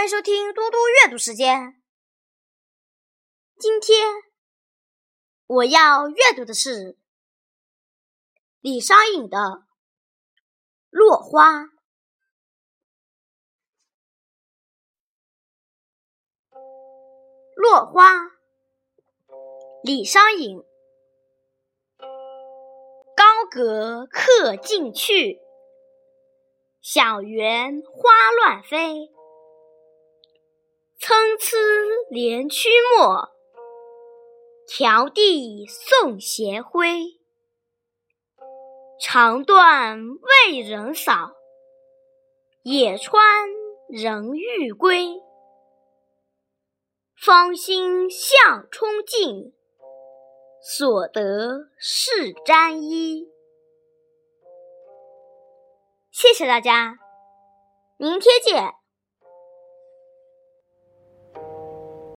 欢迎收听嘟嘟阅读时间。今天我要阅读的是李商隐的《落花》。落花，李商隐。高阁客尽去，小园花乱飞。参差连曲陌，迢递送斜晖。长断为人扫，野川人欲归。芳心向冲尽，所得是沾衣。谢谢大家，明天见。